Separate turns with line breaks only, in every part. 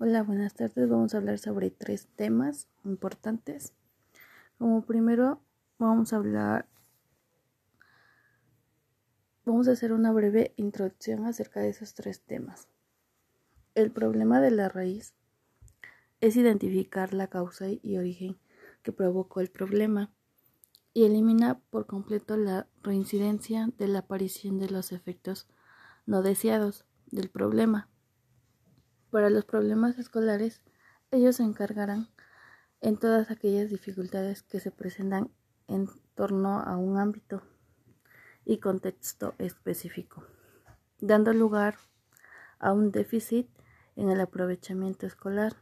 Hola, buenas tardes. Vamos a hablar sobre tres temas importantes. Como primero, vamos a hablar, vamos a hacer una breve introducción acerca de esos tres temas. El problema de la raíz es identificar la causa y origen que provocó el problema y elimina por completo la reincidencia de la aparición de los efectos no deseados del problema. Para los problemas escolares, ellos se encargarán en todas aquellas dificultades que se presentan en torno a un ámbito y contexto específico, dando lugar a un déficit en el aprovechamiento escolar.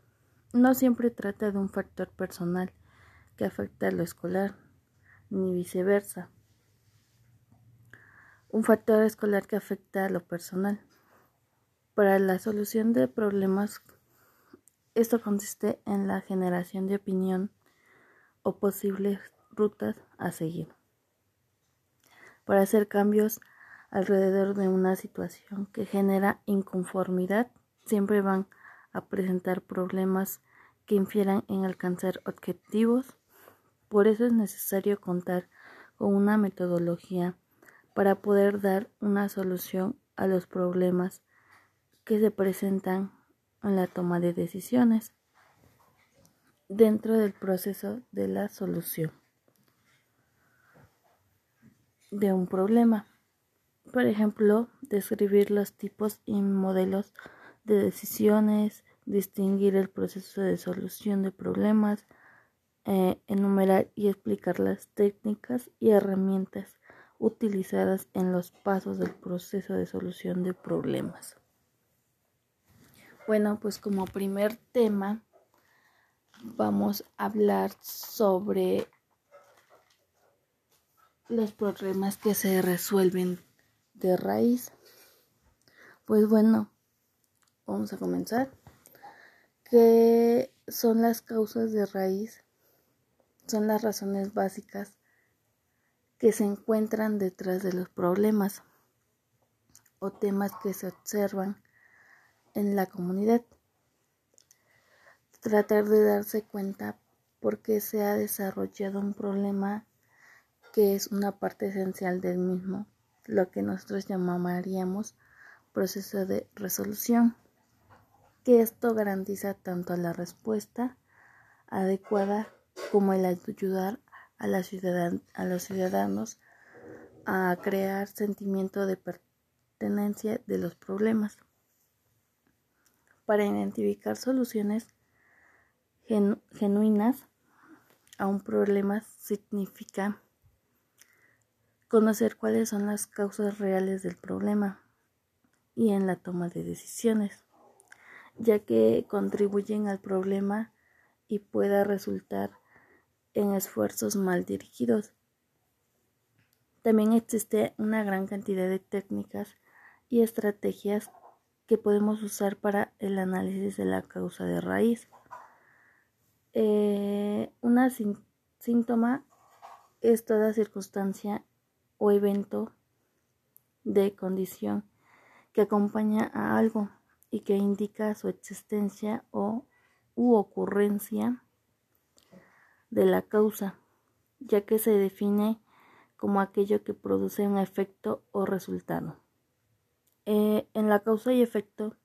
No siempre trata de un factor personal que afecta a lo escolar, ni viceversa. Un factor escolar que afecta a lo personal. Para la solución de problemas, esto consiste en la generación de opinión o posibles rutas a seguir. Para hacer cambios alrededor de una situación que genera inconformidad, siempre van a presentar problemas que infieran en alcanzar objetivos. Por eso es necesario contar con una metodología para poder dar una solución a los problemas que se presentan en la toma de decisiones dentro del proceso de la solución de un problema. Por ejemplo, describir los tipos y modelos de decisiones, distinguir el proceso de solución de problemas, eh, enumerar y explicar las técnicas y herramientas utilizadas en los pasos del proceso de solución de problemas. Bueno, pues como primer tema vamos a hablar sobre los problemas que se resuelven de raíz. Pues bueno, vamos a comenzar. ¿Qué son las causas de raíz? Son las razones básicas que se encuentran detrás de los problemas o temas que se observan en la comunidad. Tratar de darse cuenta por qué se ha desarrollado un problema que es una parte esencial del mismo, lo que nosotros llamaríamos proceso de resolución, que esto garantiza tanto la respuesta adecuada como el ayudar a, la a los ciudadanos a crear sentimiento de pertenencia de los problemas para identificar soluciones genuinas a un problema significa conocer cuáles son las causas reales del problema y en la toma de decisiones, ya que contribuyen al problema y pueda resultar en esfuerzos mal dirigidos. También existe una gran cantidad de técnicas y estrategias que podemos usar para el análisis de la causa de raíz. Eh, una síntoma es toda circunstancia o evento de condición que acompaña a algo y que indica su existencia o u ocurrencia de la causa, ya que se define como aquello que produce un efecto o resultado. Eh, en la causa y efecto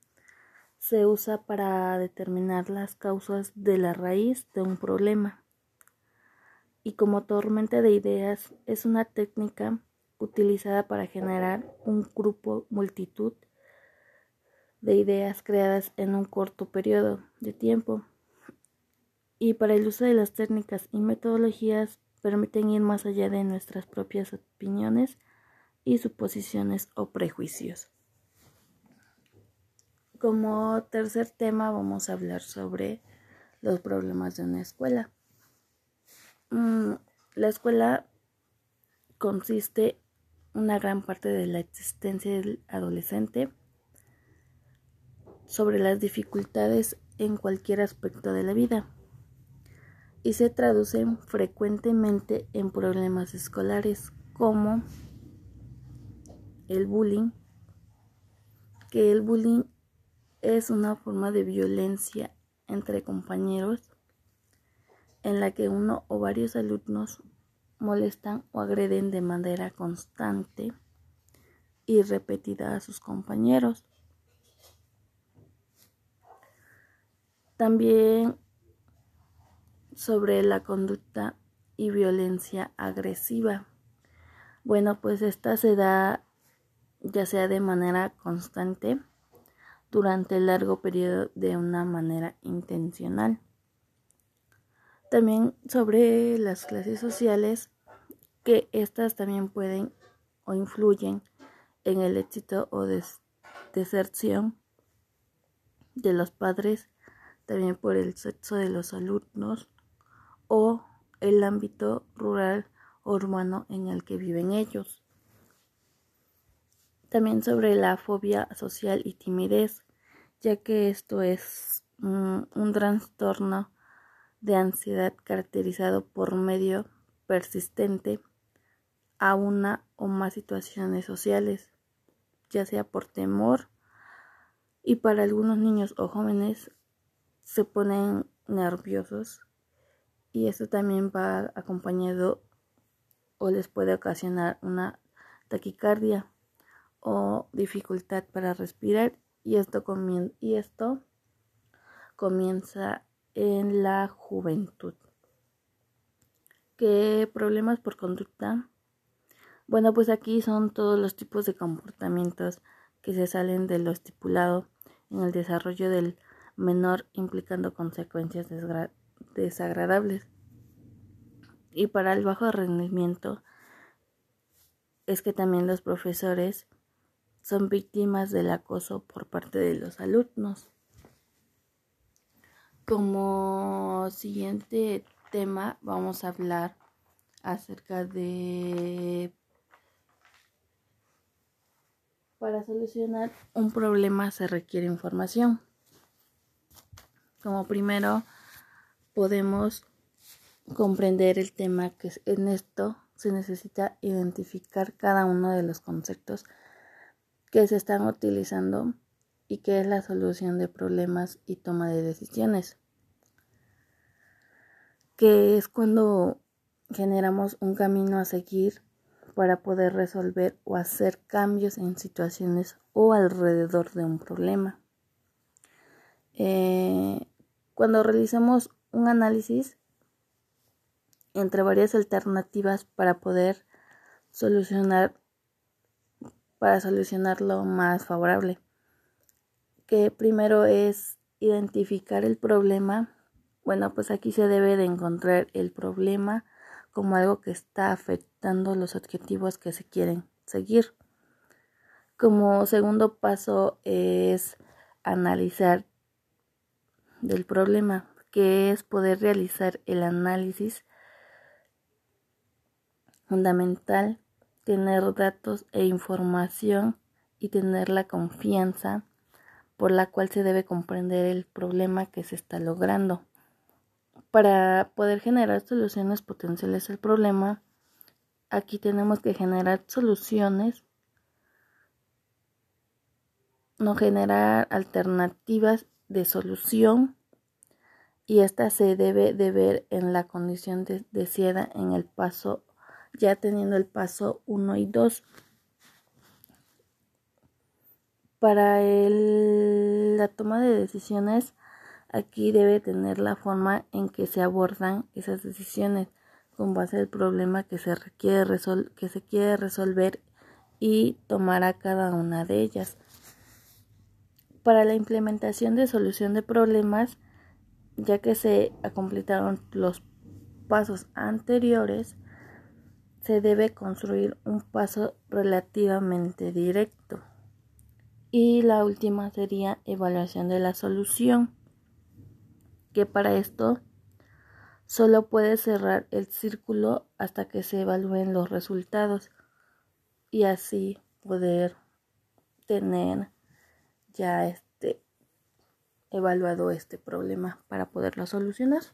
se usa para determinar las causas de la raíz de un problema. Y como tormenta de ideas es una técnica utilizada para generar un grupo multitud de ideas creadas en un corto periodo de tiempo. Y para el uso de las técnicas y metodologías permiten ir más allá de nuestras propias opiniones y suposiciones o prejuicios. Como tercer tema vamos a hablar sobre los problemas de una escuela. Mm, la escuela consiste una gran parte de la existencia del adolescente sobre las dificultades en cualquier aspecto de la vida y se traducen frecuentemente en problemas escolares como el bullying, que el bullying es una forma de violencia entre compañeros en la que uno o varios alumnos molestan o agreden de manera constante y repetida a sus compañeros. También sobre la conducta y violencia agresiva. Bueno, pues esta se da ya sea de manera constante durante el largo periodo de una manera intencional. También sobre las clases sociales, que estas también pueden o influyen en el éxito o deserción de los padres, también por el sexo de los alumnos o el ámbito rural o urbano en el que viven ellos. También sobre la fobia social y timidez, ya que esto es un trastorno de ansiedad caracterizado por medio persistente a una o más situaciones sociales, ya sea por temor y para algunos niños o jóvenes se ponen nerviosos y esto también va acompañado o les puede ocasionar una taquicardia o dificultad para respirar y esto, y esto comienza en la juventud. ¿Qué problemas por conducta? Bueno, pues aquí son todos los tipos de comportamientos que se salen de lo estipulado en el desarrollo del menor implicando consecuencias desagradables. Y para el bajo rendimiento es que también los profesores son víctimas del acoso por parte de los alumnos. Como siguiente tema vamos a hablar acerca de para solucionar un problema se requiere información. Como primero podemos comprender el tema que en esto se necesita identificar cada uno de los conceptos que se están utilizando y qué es la solución de problemas y toma de decisiones, que es cuando generamos un camino a seguir para poder resolver o hacer cambios en situaciones o alrededor de un problema. Eh, cuando realizamos un análisis entre varias alternativas para poder solucionar para solucionar lo más favorable que primero es identificar el problema. Bueno, pues aquí se debe de encontrar el problema como algo que está afectando los objetivos que se quieren seguir. Como segundo paso es analizar del problema, que es poder realizar el análisis fundamental, tener datos e información y tener la confianza por la cual se debe comprender el problema que se está logrando. Para poder generar soluciones potenciales al problema, aquí tenemos que generar soluciones, no generar alternativas de solución y esta se debe de ver en la condición de, deseada en el paso, ya teniendo el paso 1 y 2. Para la toma de decisiones, aquí debe tener la forma en que se abordan esas decisiones con base al problema que se requiere que se quiere resolver y tomará cada una de ellas. Para la implementación de solución de problemas, ya que se completaron los pasos anteriores, se debe construir un paso relativamente directo. Y la última sería evaluación de la solución, que para esto solo puede cerrar el círculo hasta que se evalúen los resultados y así poder tener ya este evaluado este problema para poderlo solucionar.